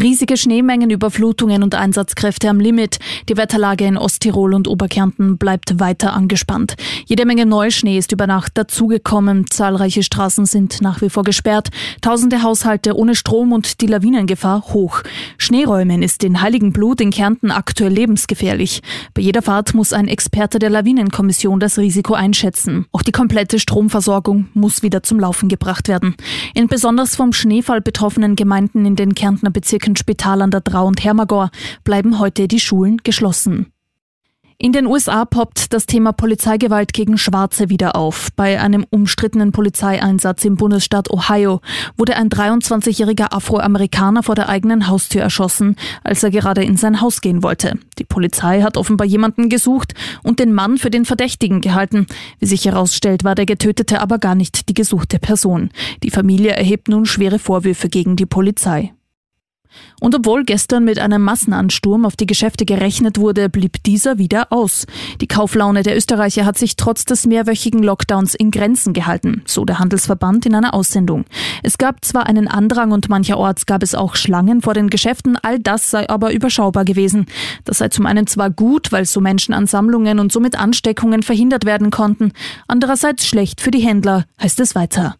Riesige Schneemengen, Überflutungen und Einsatzkräfte am Limit. Die Wetterlage in Osttirol und Oberkärnten bleibt weiter angespannt. Jede Menge Neuschnee ist über Nacht dazugekommen. Zahlreiche Straßen sind nach wie vor gesperrt. Tausende Haushalte ohne Strom und die Lawinengefahr hoch. Schneeräumen ist in Heiligenblut in Kärnten aktuell lebensgefährlich. Bei jeder Fahrt muss ein Experte der Lawinenkommission das Risiko einschätzen. Auch die komplette Stromversorgung muss wieder zum Laufen gebracht werden. In besonders vom Schneefall betroffenen Gemeinden in den Kärnten Kärntner Bezirken Spital der Drau und Hermagor bleiben heute die Schulen geschlossen. In den USA poppt das Thema Polizeigewalt gegen Schwarze wieder auf. Bei einem umstrittenen Polizeieinsatz im Bundesstaat Ohio wurde ein 23-jähriger Afroamerikaner vor der eigenen Haustür erschossen, als er gerade in sein Haus gehen wollte. Die Polizei hat offenbar jemanden gesucht und den Mann für den Verdächtigen gehalten. Wie sich herausstellt, war der Getötete aber gar nicht die gesuchte Person. Die Familie erhebt nun schwere Vorwürfe gegen die Polizei. Und obwohl gestern mit einem Massenansturm auf die Geschäfte gerechnet wurde, blieb dieser wieder aus. Die Kauflaune der Österreicher hat sich trotz des mehrwöchigen Lockdowns in Grenzen gehalten, so der Handelsverband in einer Aussendung. Es gab zwar einen Andrang und mancherorts gab es auch Schlangen vor den Geschäften, all das sei aber überschaubar gewesen. Das sei zum einen zwar gut, weil so Menschenansammlungen und somit Ansteckungen verhindert werden konnten, andererseits schlecht für die Händler, heißt es weiter.